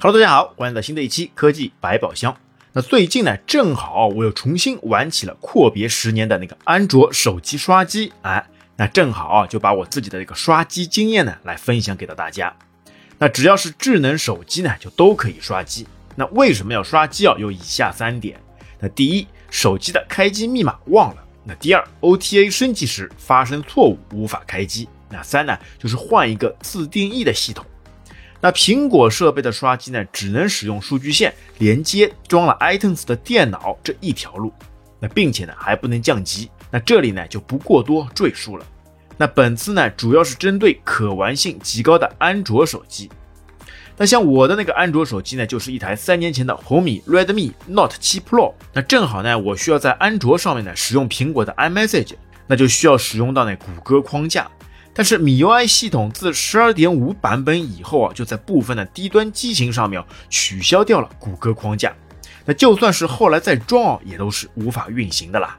Hello，大家好，欢迎来到新的一期科技百宝箱。那最近呢，正好我又重新玩起了阔别十年的那个安卓手机刷机，哎，那正好啊，就把我自己的这个刷机经验呢来分享给到大家。那只要是智能手机呢，就都可以刷机。那为什么要刷机啊？有以下三点。那第一，手机的开机密码忘了。那第二，OTA 升级时发生错误，无法开机。那三呢，就是换一个自定义的系统。那苹果设备的刷机呢，只能使用数据线连接装了 iTunes 的电脑这一条路。那并且呢，还不能降级。那这里呢，就不过多赘述了。那本次呢，主要是针对可玩性极高的安卓手机。那像我的那个安卓手机呢，就是一台三年前的红米 Redmi Note 7 Pro。那正好呢，我需要在安卓上面呢使用苹果的 iMessage，那就需要使用到那谷歌框架。但是米 UI 系统自十二点五版本以后啊，就在部分的低端机型上面取消掉了谷歌框架。那就算是后来再装啊，也都是无法运行的啦。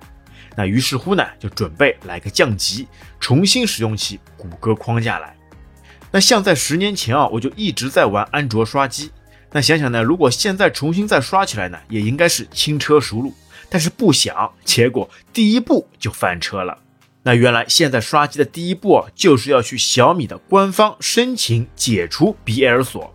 那于是乎呢，就准备来个降级，重新使用起谷歌框架来。那像在十年前啊，我就一直在玩安卓刷机。那想想呢，如果现在重新再刷起来呢，也应该是轻车熟路。但是不想，结果第一步就翻车了。那原来现在刷机的第一步啊，就是要去小米的官方申请解除 BL 锁。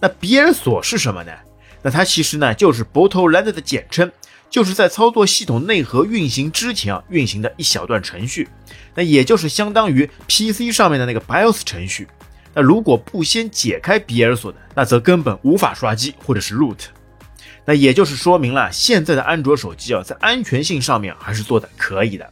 那 BL 锁是什么呢？那它其实呢就是 Bootloader 的简称。就是在操作系统内核运行之前啊，运行的一小段程序，那也就是相当于 PC 上面的那个 BIOS 程序。那如果不先解开 BL 锁呢，那则根本无法刷机或者是 root。那也就是说明了现在的安卓手机啊，在安全性上面还是做的可以的。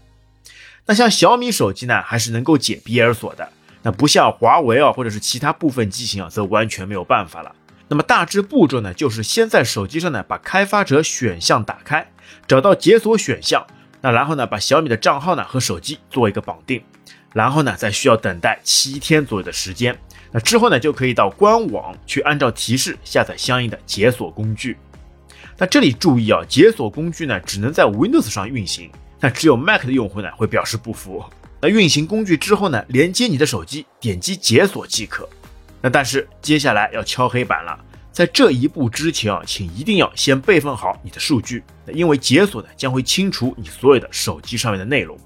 那像小米手机呢，还是能够解 BL 锁的。那不像华为啊，或者是其他部分机型啊，则完全没有办法了。那么大致步骤呢，就是先在手机上呢把开发者选项打开，找到解锁选项，那然后呢把小米的账号呢和手机做一个绑定，然后呢再需要等待七天左右的时间，那之后呢就可以到官网去按照提示下载相应的解锁工具。那这里注意啊，解锁工具呢只能在 Windows 上运行，那只有 Mac 的用户呢会表示不服。那运行工具之后呢，连接你的手机，点击解锁即可。那但是接下来要敲黑板了，在这一步之前啊，请一定要先备份好你的数据，因为解锁呢将会清除你所有的手机上面的内容。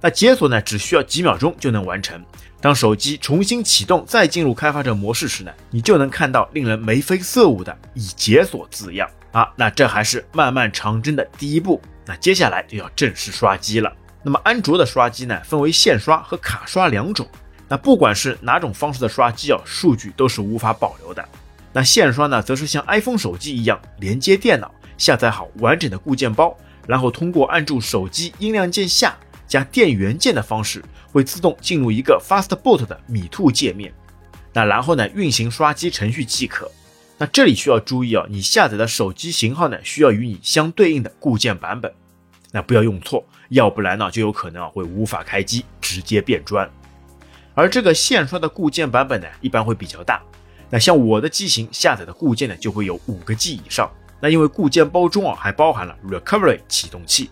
那解锁呢只需要几秒钟就能完成。当手机重新启动再进入开发者模式时呢，你就能看到令人眉飞色舞的已解锁字样啊。那这还是漫漫长征的第一步，那接下来就要正式刷机了。那么安卓的刷机呢，分为线刷和卡刷两种。那不管是哪种方式的刷机啊，数据都是无法保留的。那线刷呢，则是像 iPhone 手机一样连接电脑，下载好完整的固件包，然后通过按住手机音量键下加电源键的方式，会自动进入一个 Fastboot 的米兔界面。那然后呢，运行刷机程序即可。那这里需要注意啊，你下载的手机型号呢，需要与你相对应的固件版本。那不要用错，要不然呢，就有可能啊会无法开机，直接变砖。而这个线刷的固件版本呢，一般会比较大。那像我的机型下载的固件呢，就会有五个 G 以上。那因为固件包中啊，还包含了 Recovery 启动器。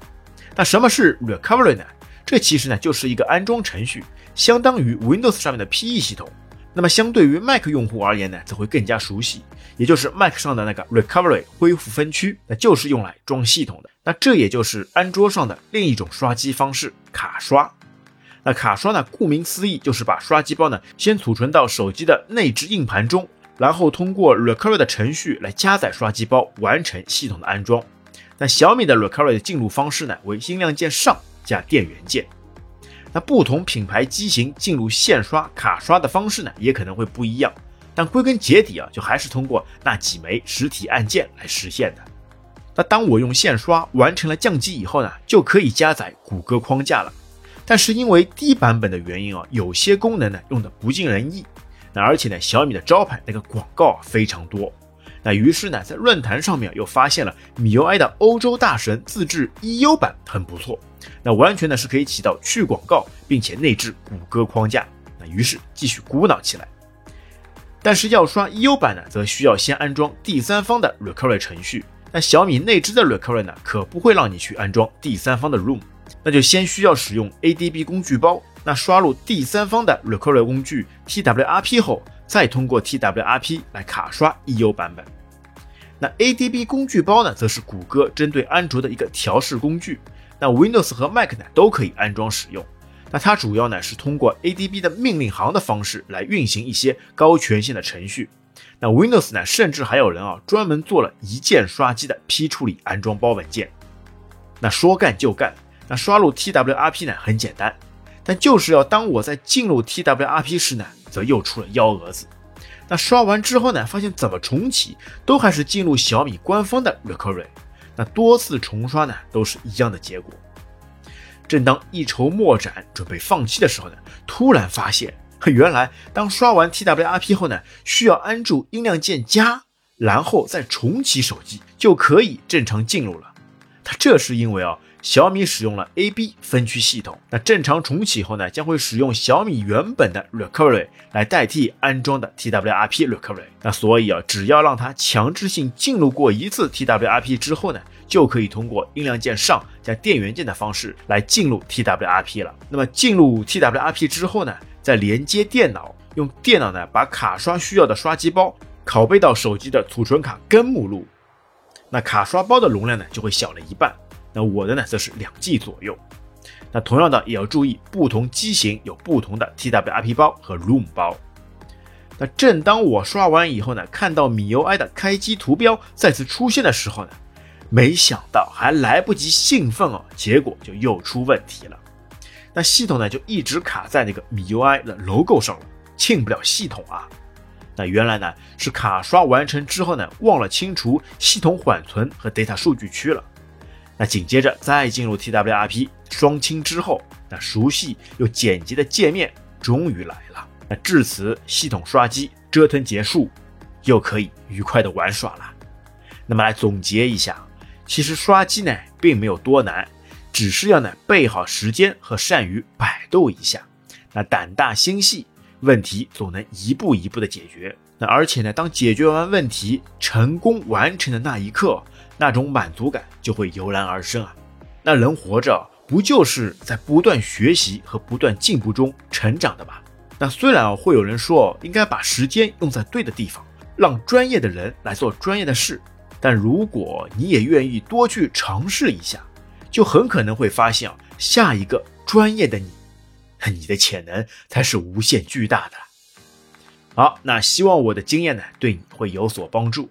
那什么是 Recovery 呢？这其实呢，就是一个安装程序，相当于 Windows 上面的 PE 系统。那么相对于 Mac 用户而言呢，则会更加熟悉，也就是 Mac 上的那个 Recovery 恢复分区，那就是用来装系统的。那这也就是安卓上的另一种刷机方式——卡刷。那卡刷呢？顾名思义，就是把刷机包呢先储存到手机的内置硬盘中，然后通过 Recovery 的程序来加载刷机包，完成系统的安装。那小米的 Recovery 的进入方式呢为音量键上加电源键。那不同品牌机型进入线刷、卡刷的方式呢也可能会不一样，但归根结底啊，就还是通过那几枚实体按键来实现的。那当我用线刷完成了降级以后呢，就可以加载谷歌框架了。但是因为低版本的原因啊，有些功能呢用的不尽人意。那而且呢，小米的招牌那个广告啊非常多。那于是呢，在论坛上面又发现了米 UI 的欧洲大神自制 EU 版很不错。那完全呢是可以起到去广告并且内置谷歌框架。那于是继续鼓捣起来。但是要刷 EU 版呢，则需要先安装第三方的 Recovery 程序。那小米内置的 Recovery 呢，可不会让你去安装第三方的 Room，。那就先需要使用 ADB 工具包，那刷入第三方的 Recovery 工具 TWRP 后，再通过 TWRP 来卡刷 EU 版本。那 ADB 工具包呢，则是谷歌针对安卓的一个调试工具。那 Windows 和 Mac 呢都可以安装使用。那它主要呢是通过 ADB 的命令行的方式来运行一些高权限的程序。那 Windows 呢，甚至还有人啊专门做了一键刷机的批处理安装包文件。那说干就干，那刷入 TWRP 呢很简单，但就是要当我在进入 TWRP 时呢，则又出了幺蛾子。那刷完之后呢，发现怎么重启都还是进入小米官方的 Recovery。那多次重刷呢，都是一样的结果。正当一筹莫展，准备放弃的时候呢，突然发现，原来当刷完 TWRP 后呢，需要按住音量键加，然后再重启手机，就可以正常进入了。它这是因为啊。小米使用了 AB 分区系统，那正常重启后呢，将会使用小米原本的 Recovery 来代替安装的 TWRP Recovery。那所以啊，只要让它强制性进入过一次 TWRP 之后呢，就可以通过音量键上加电源键的方式来进入 TWRP 了。那么进入 TWRP 之后呢，再连接电脑，用电脑呢把卡刷需要的刷机包拷贝到手机的储存卡根目录，那卡刷包的容量呢就会小了一半。那我的呢，则是两 G 左右。那同样的也要注意，不同机型有不同的 TWRP 包和 ROM 包。那正当我刷完以后呢，看到 MIUI 的开机图标再次出现的时候呢，没想到还来不及兴奋哦，结果就又出问题了。那系统呢就一直卡在那个 MIUI 的 logo 上了，进不了系统啊。那原来呢是卡刷完成之后呢，忘了清除系统缓存和 data 数据区了。那紧接着再进入 TWRP 双清之后，那熟悉又简洁的界面终于来了。那至此系统刷机折腾结束，又可以愉快的玩耍了。那么来总结一下，其实刷机呢并没有多难，只是要呢备好时间和善于百度一下。那胆大心细，问题总能一步一步的解决。那而且呢，当解决完问题成功完成的那一刻。那种满足感就会油然而生啊！那人活着不就是在不断学习和不断进步中成长的吗？那虽然啊会有人说应该把时间用在对的地方，让专业的人来做专业的事，但如果你也愿意多去尝试一下，就很可能会发现啊下一个专业的你，你的潜能才是无限巨大的。好，那希望我的经验呢对你会有所帮助。